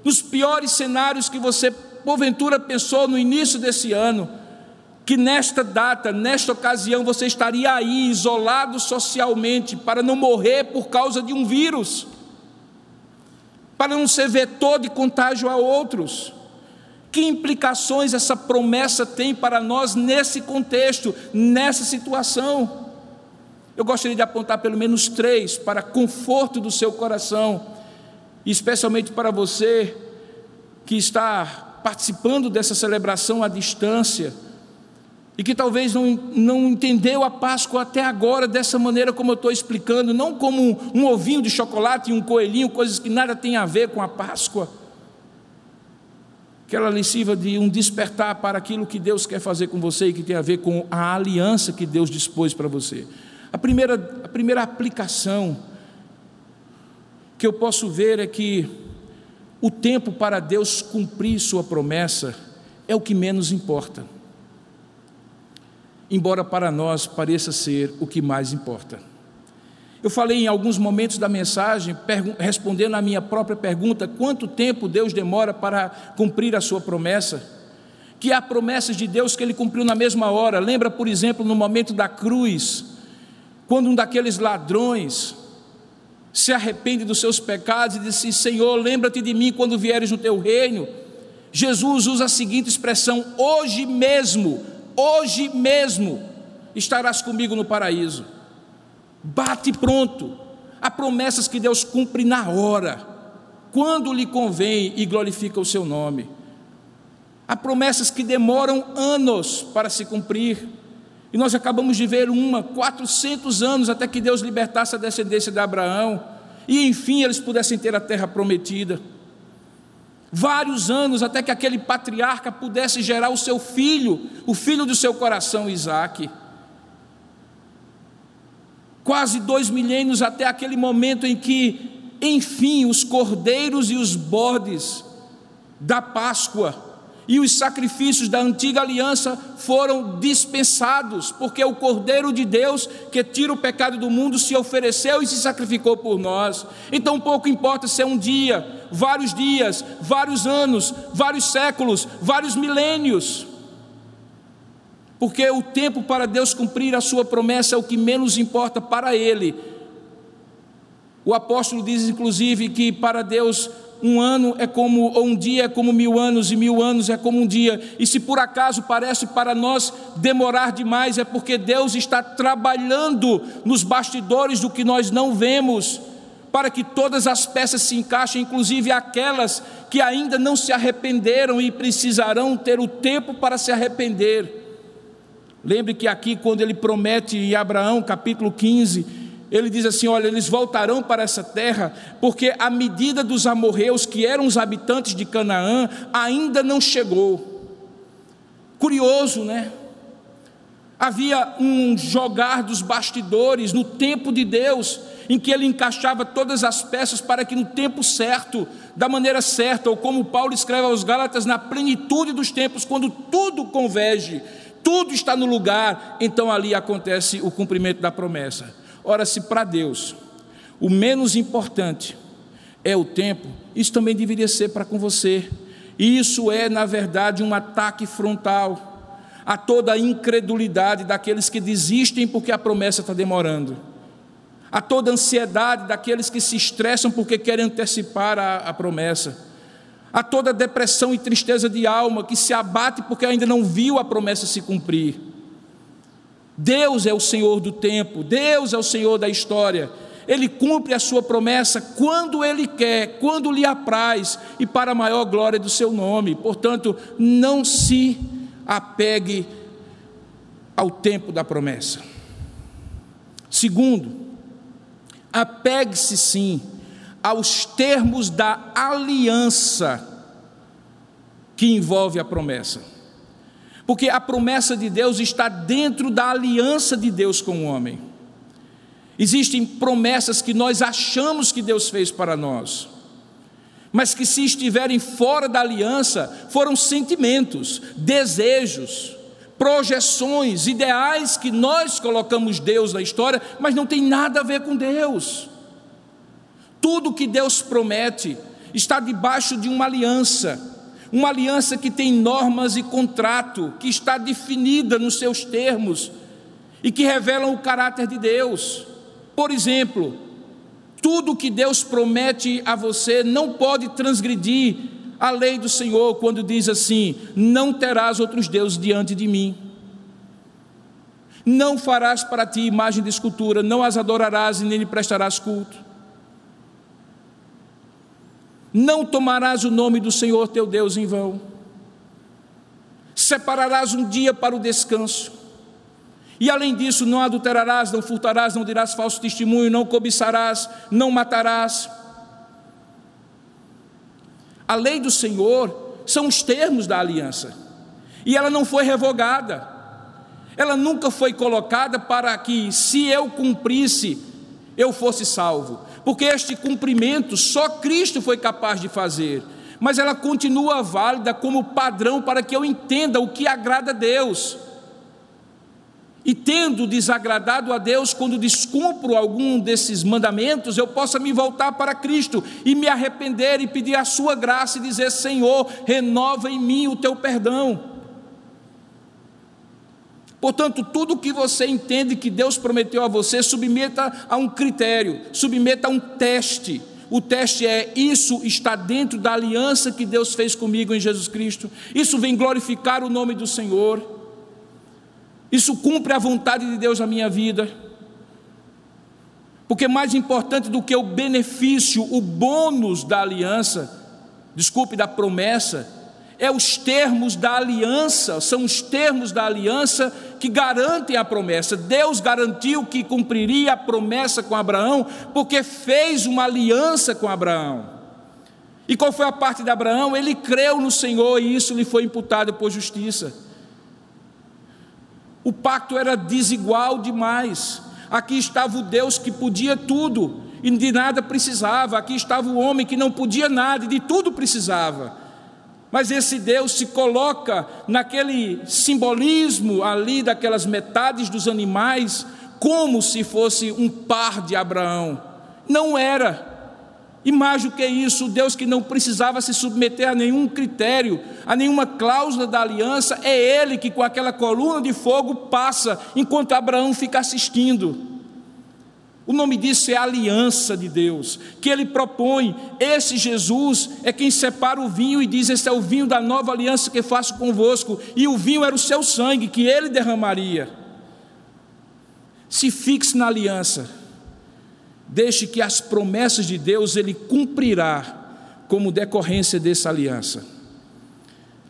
nos piores cenários que você porventura pensou no início desse ano, que nesta data, nesta ocasião, você estaria aí, isolado socialmente, para não morrer por causa de um vírus para não ser vetor de contágio a outros. Que implicações essa promessa tem para nós nesse contexto, nessa situação? Eu gostaria de apontar pelo menos três para conforto do seu coração, especialmente para você que está participando dessa celebração à distância e que talvez não, não entendeu a Páscoa até agora dessa maneira como eu estou explicando, não como um, um ovinho de chocolate e um coelhinho, coisas que nada tem a ver com a Páscoa. Que ela lhe sirva de um despertar para aquilo que Deus quer fazer com você e que tem a ver com a aliança que Deus dispôs para você. A primeira, a primeira aplicação que eu posso ver é que o tempo para Deus cumprir Sua promessa é o que menos importa embora para nós pareça ser o que mais importa. Eu falei em alguns momentos da mensagem, respondendo à minha própria pergunta: quanto tempo Deus demora para cumprir a sua promessa? Que há promessas de Deus que ele cumpriu na mesma hora. Lembra, por exemplo, no momento da cruz, quando um daqueles ladrões se arrepende dos seus pecados e disse: Senhor, lembra-te de mim quando vieres no teu reino. Jesus usa a seguinte expressão: hoje mesmo, hoje mesmo estarás comigo no paraíso. Bate pronto. Há promessas que Deus cumpre na hora, quando lhe convém e glorifica o seu nome. Há promessas que demoram anos para se cumprir. E nós acabamos de ver uma, 400 anos até que Deus libertasse a descendência de Abraão. E enfim eles pudessem ter a terra prometida. Vários anos até que aquele patriarca pudesse gerar o seu filho, o filho do seu coração, Isaac. Quase dois milênios até aquele momento em que, enfim, os cordeiros e os bodes da Páscoa e os sacrifícios da antiga aliança foram dispensados, porque o Cordeiro de Deus, que tira o pecado do mundo, se ofereceu e se sacrificou por nós. Então, pouco importa se é um dia, vários dias, vários anos, vários séculos, vários milênios, porque o tempo para Deus cumprir a sua promessa é o que menos importa para Ele. O apóstolo diz, inclusive, que para Deus um ano é como, ou um dia é como mil anos, e mil anos é como um dia. E se por acaso parece para nós demorar demais, é porque Deus está trabalhando nos bastidores do que nós não vemos, para que todas as peças se encaixem, inclusive aquelas que ainda não se arrependeram e precisarão ter o tempo para se arrepender. Lembre que aqui, quando ele promete em Abraão, capítulo 15, ele diz assim: Olha, eles voltarão para essa terra, porque a medida dos amorreus, que eram os habitantes de Canaã, ainda não chegou. Curioso, né? Havia um jogar dos bastidores no tempo de Deus, em que ele encaixava todas as peças para que no tempo certo, da maneira certa, ou como Paulo escreve aos Gálatas, na plenitude dos tempos, quando tudo converge, tudo está no lugar, então ali acontece o cumprimento da promessa. Ora, se para Deus o menos importante é o tempo, isso também deveria ser para com você. Isso é, na verdade, um ataque frontal a toda a incredulidade daqueles que desistem porque a promessa está demorando, a toda a ansiedade daqueles que se estressam porque querem antecipar a, a promessa, a toda depressão e tristeza de alma que se abate porque ainda não viu a promessa se cumprir. Deus é o Senhor do tempo, Deus é o Senhor da história. Ele cumpre a sua promessa quando Ele quer, quando lhe apraz e para a maior glória do seu nome. Portanto, não se apegue ao tempo da promessa. Segundo, apegue-se sim aos termos da aliança que envolve a promessa. Porque a promessa de Deus está dentro da aliança de Deus com o homem. Existem promessas que nós achamos que Deus fez para nós, mas que, se estiverem fora da aliança, foram sentimentos, desejos, projeções, ideais que nós colocamos Deus na história, mas não tem nada a ver com Deus. Tudo que Deus promete está debaixo de uma aliança uma aliança que tem normas e contrato, que está definida nos seus termos e que revelam o caráter de Deus. Por exemplo, tudo que Deus promete a você não pode transgredir a lei do Senhor quando diz assim: Não terás outros deuses diante de mim. Não farás para ti imagem de escultura, não as adorarás e nem lhe prestarás culto. Não tomarás o nome do Senhor teu Deus em vão. Separarás um dia para o descanso. E além disso, não adulterarás, não furtarás, não dirás falso testemunho, não cobiçarás, não matarás. A lei do Senhor são os termos da aliança. E ela não foi revogada. Ela nunca foi colocada para que, se eu cumprisse, eu fosse salvo porque este cumprimento só Cristo foi capaz de fazer, mas ela continua válida como padrão para que eu entenda o que agrada a Deus. E tendo desagradado a Deus quando descumpro algum desses mandamentos, eu possa me voltar para Cristo e me arrepender e pedir a sua graça e dizer: Senhor, renova em mim o teu perdão. Portanto, tudo que você entende que Deus prometeu a você, submeta a um critério, submeta a um teste, O teste é: isso está dentro da aliança que Deus fez comigo em Jesus Cristo? Isso vem glorificar o nome do Senhor? Isso cumpre a vontade de Deus na minha vida? Porque mais importante do que o benefício, o bônus da aliança, desculpe, da promessa, é os termos da aliança, são os termos da aliança que garantem a promessa. Deus garantiu que cumpriria a promessa com Abraão, porque fez uma aliança com Abraão. E qual foi a parte de Abraão? Ele creu no Senhor e isso lhe foi imputado por justiça. O pacto era desigual demais. Aqui estava o Deus que podia tudo e de nada precisava. Aqui estava o homem que não podia nada e de tudo precisava. Mas esse Deus se coloca naquele simbolismo ali daquelas metades dos animais, como se fosse um par de Abraão. Não era. E mais do que isso, Deus que não precisava se submeter a nenhum critério, a nenhuma cláusula da aliança, é Ele que com aquela coluna de fogo passa, enquanto Abraão fica assistindo. O nome disso é aliança de Deus, que ele propõe. Esse Jesus é quem separa o vinho e diz: Esse é o vinho da nova aliança que faço convosco. E o vinho era o seu sangue que ele derramaria. Se fixe na aliança, deixe que as promessas de Deus ele cumprirá como decorrência dessa aliança.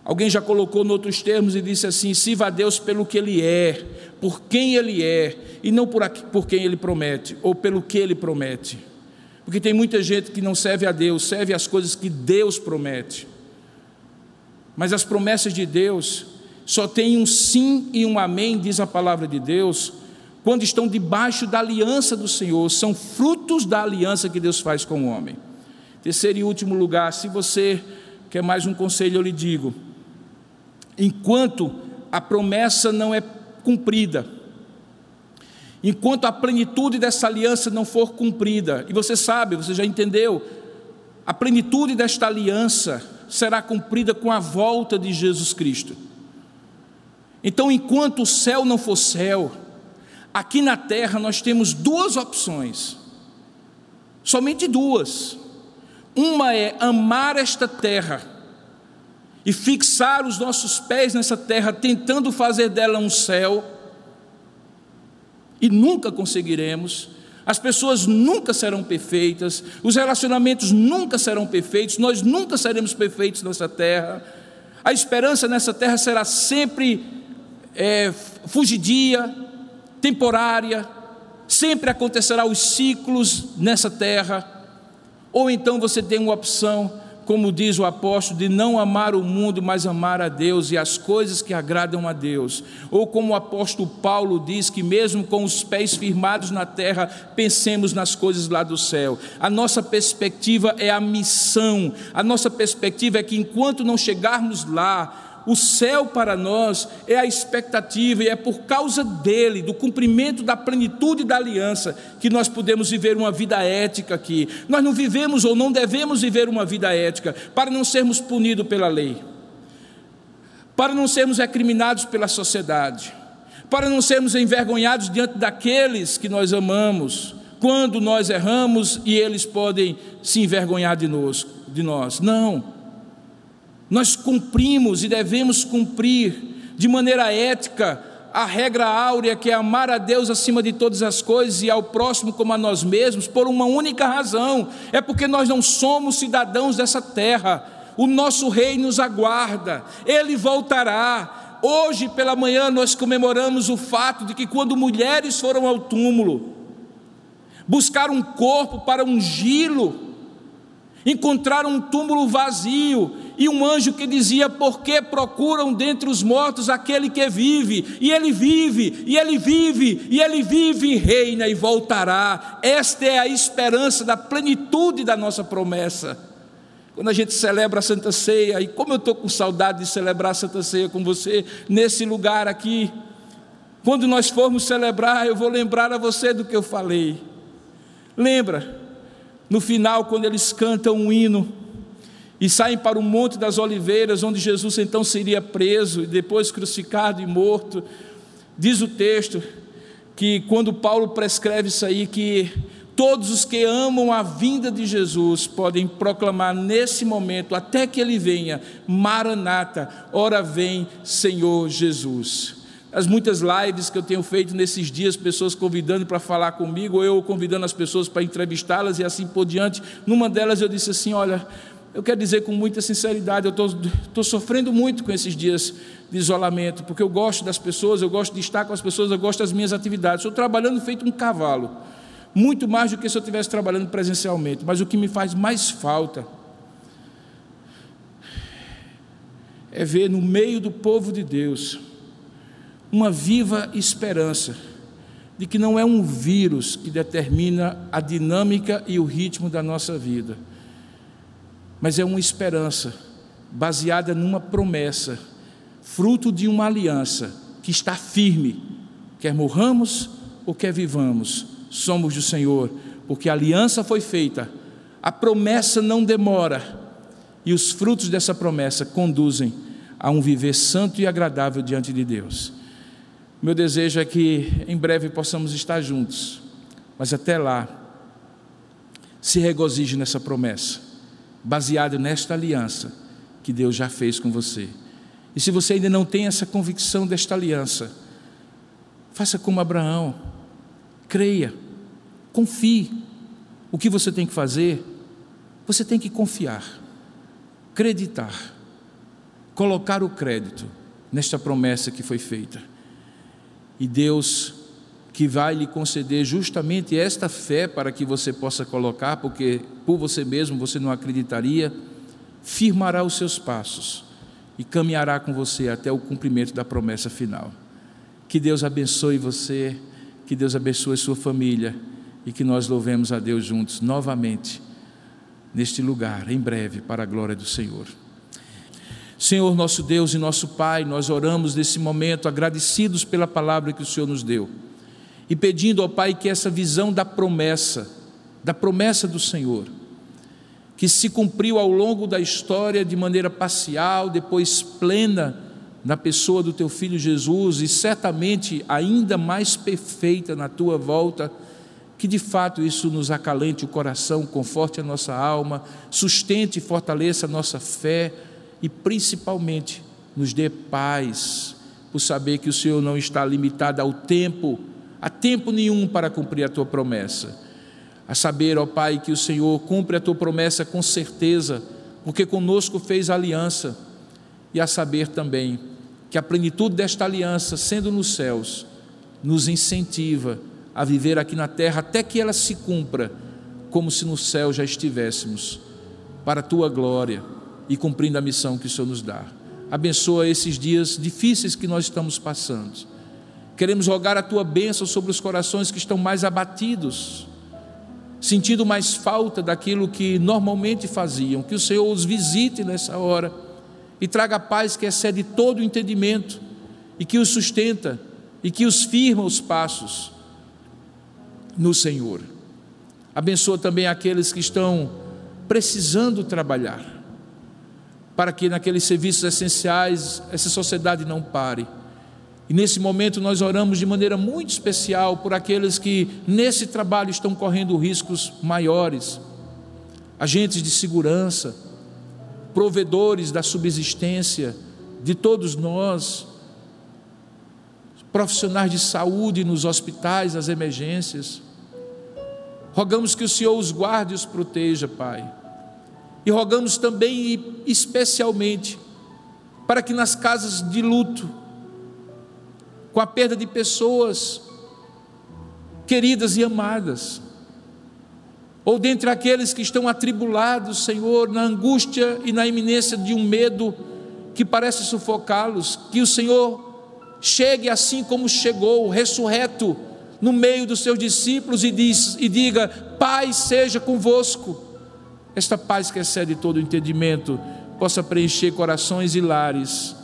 Alguém já colocou em outros termos e disse assim: sirva a Deus pelo que Ele é, por quem Ele é, e não por, aqui, por quem Ele promete, ou pelo que Ele promete. Porque tem muita gente que não serve a Deus, serve as coisas que Deus promete. Mas as promessas de Deus só têm um sim e um amém, diz a palavra de Deus, quando estão debaixo da aliança do Senhor, são frutos da aliança que Deus faz com o homem. Terceiro e último lugar, se você quer mais um conselho, eu lhe digo: enquanto a promessa não é cumprida, enquanto a plenitude dessa aliança não for cumprida, e você sabe, você já entendeu, a plenitude desta aliança será cumprida com a volta de Jesus Cristo. Então, enquanto o céu não for céu, aqui na terra nós temos duas opções, somente duas. Uma é amar esta terra e fixar os nossos pés nessa terra, tentando fazer dela um céu, e nunca conseguiremos. As pessoas nunca serão perfeitas, os relacionamentos nunca serão perfeitos, nós nunca seremos perfeitos nessa terra. A esperança nessa terra será sempre é, fugidia, temporária, sempre acontecerá os ciclos nessa terra. Ou então você tem uma opção como diz o apóstolo, de não amar o mundo, mas amar a Deus e as coisas que agradam a Deus. Ou como o apóstolo Paulo diz, que mesmo com os pés firmados na terra, pensemos nas coisas lá do céu. A nossa perspectiva é a missão, a nossa perspectiva é que enquanto não chegarmos lá, o céu para nós é a expectativa e é por causa dele, do cumprimento da plenitude da aliança, que nós podemos viver uma vida ética aqui. Nós não vivemos ou não devemos viver uma vida ética para não sermos punidos pela lei, para não sermos recriminados pela sociedade, para não sermos envergonhados diante daqueles que nós amamos, quando nós erramos e eles podem se envergonhar de nós. De nós. Não. Nós cumprimos e devemos cumprir de maneira ética a regra áurea que é amar a Deus acima de todas as coisas e ao próximo como a nós mesmos, por uma única razão: é porque nós não somos cidadãos dessa terra. O nosso rei nos aguarda, ele voltará. Hoje pela manhã nós comemoramos o fato de que quando mulheres foram ao túmulo, buscar um corpo para ungí-lo, encontraram um túmulo vazio e um anjo que dizia: Por que procuram dentre os mortos aquele que vive? E ele vive, e ele vive, e ele vive e reina e voltará. Esta é a esperança da plenitude da nossa promessa. Quando a gente celebra a Santa Ceia, e como eu estou com saudade de celebrar a Santa Ceia com você, nesse lugar aqui, quando nós formos celebrar, eu vou lembrar a você do que eu falei. Lembra? No final, quando eles cantam um hino e saem para o Monte das Oliveiras, onde Jesus então seria preso e depois crucificado e morto, diz o texto que quando Paulo prescreve isso aí, que Todos os que amam a vinda de Jesus podem proclamar nesse momento, até que ele venha, Maranata, ora vem, Senhor Jesus. As muitas lives que eu tenho feito nesses dias, pessoas convidando para falar comigo, ou eu convidando as pessoas para entrevistá-las e assim por diante. Numa delas eu disse assim: Olha, eu quero dizer com muita sinceridade, eu estou sofrendo muito com esses dias de isolamento, porque eu gosto das pessoas, eu gosto de estar com as pessoas, eu gosto das minhas atividades. Estou trabalhando feito um cavalo muito mais do que se eu estivesse trabalhando presencialmente. Mas o que me faz mais falta é ver no meio do povo de Deus uma viva esperança de que não é um vírus que determina a dinâmica e o ritmo da nossa vida, mas é uma esperança baseada numa promessa, fruto de uma aliança que está firme, quer morramos ou quer vivamos somos do Senhor, porque a aliança foi feita, a promessa não demora, e os frutos dessa promessa conduzem a um viver santo e agradável diante de Deus. Meu desejo é que em breve possamos estar juntos, mas até lá, se regozije nessa promessa, baseada nesta aliança que Deus já fez com você. E se você ainda não tem essa convicção desta aliança, faça como Abraão, creia Confie. O que você tem que fazer? Você tem que confiar, acreditar, colocar o crédito nesta promessa que foi feita. E Deus, que vai lhe conceder justamente esta fé para que você possa colocar, porque por você mesmo você não acreditaria, firmará os seus passos e caminhará com você até o cumprimento da promessa final. Que Deus abençoe você, que Deus abençoe sua família e que nós louvemos a Deus juntos novamente neste lugar, em breve, para a glória do Senhor. Senhor, nosso Deus e nosso Pai, nós oramos nesse momento agradecidos pela palavra que o Senhor nos deu e pedindo ao Pai que essa visão da promessa, da promessa do Senhor, que se cumpriu ao longo da história de maneira parcial, depois plena na pessoa do teu filho Jesus e certamente ainda mais perfeita na tua volta que de fato isso nos acalente o coração, conforte a nossa alma, sustente e fortaleça a nossa fé e principalmente nos dê paz, por saber que o Senhor não está limitado ao tempo, a tempo nenhum para cumprir a tua promessa. A saber, ó Pai, que o Senhor cumpre a tua promessa com certeza, porque conosco fez aliança, e a saber também que a plenitude desta aliança, sendo nos céus, nos incentiva a viver aqui na terra até que ela se cumpra, como se no céu já estivéssemos, para a tua glória e cumprindo a missão que o Senhor nos dá. Abençoa esses dias difíceis que nós estamos passando. Queremos rogar a tua bênção sobre os corações que estão mais abatidos, sentindo mais falta daquilo que normalmente faziam. Que o Senhor os visite nessa hora e traga a paz que excede todo o entendimento e que os sustenta e que os firma os passos no Senhor. Abençoa também aqueles que estão precisando trabalhar, para que naqueles serviços essenciais essa sociedade não pare. E nesse momento nós oramos de maneira muito especial por aqueles que nesse trabalho estão correndo riscos maiores, agentes de segurança, provedores da subsistência de todos nós, profissionais de saúde nos hospitais, nas emergências. Rogamos que o Senhor os guarde e os proteja, Pai. E rogamos também e especialmente para que nas casas de luto, com a perda de pessoas queridas e amadas, ou dentre aqueles que estão atribulados, Senhor, na angústia e na iminência de um medo que parece sufocá-los, que o Senhor chegue assim como chegou, ressurreto, no meio dos seus discípulos e, diz, e diga: Paz seja convosco. Esta paz que excede todo o entendimento possa preencher corações e lares.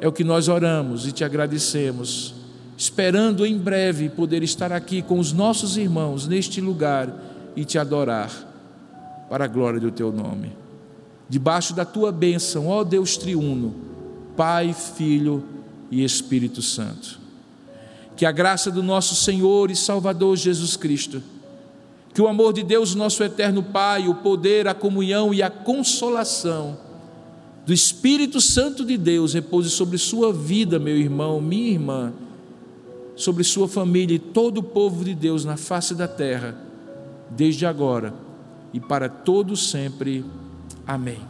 É o que nós oramos e te agradecemos, esperando em breve poder estar aqui com os nossos irmãos neste lugar e te adorar, para a glória do teu nome. Debaixo da tua bênção, ó Deus triuno, Pai, Filho e Espírito Santo que a graça do nosso Senhor e Salvador Jesus Cristo, Que o amor de Deus, nosso eterno Pai, o poder, a comunhão e a consolação do Espírito Santo de Deus repouse sobre sua vida, meu irmão, minha irmã, sobre sua família e todo o povo de Deus na face da terra, desde agora e para todo sempre. Amém.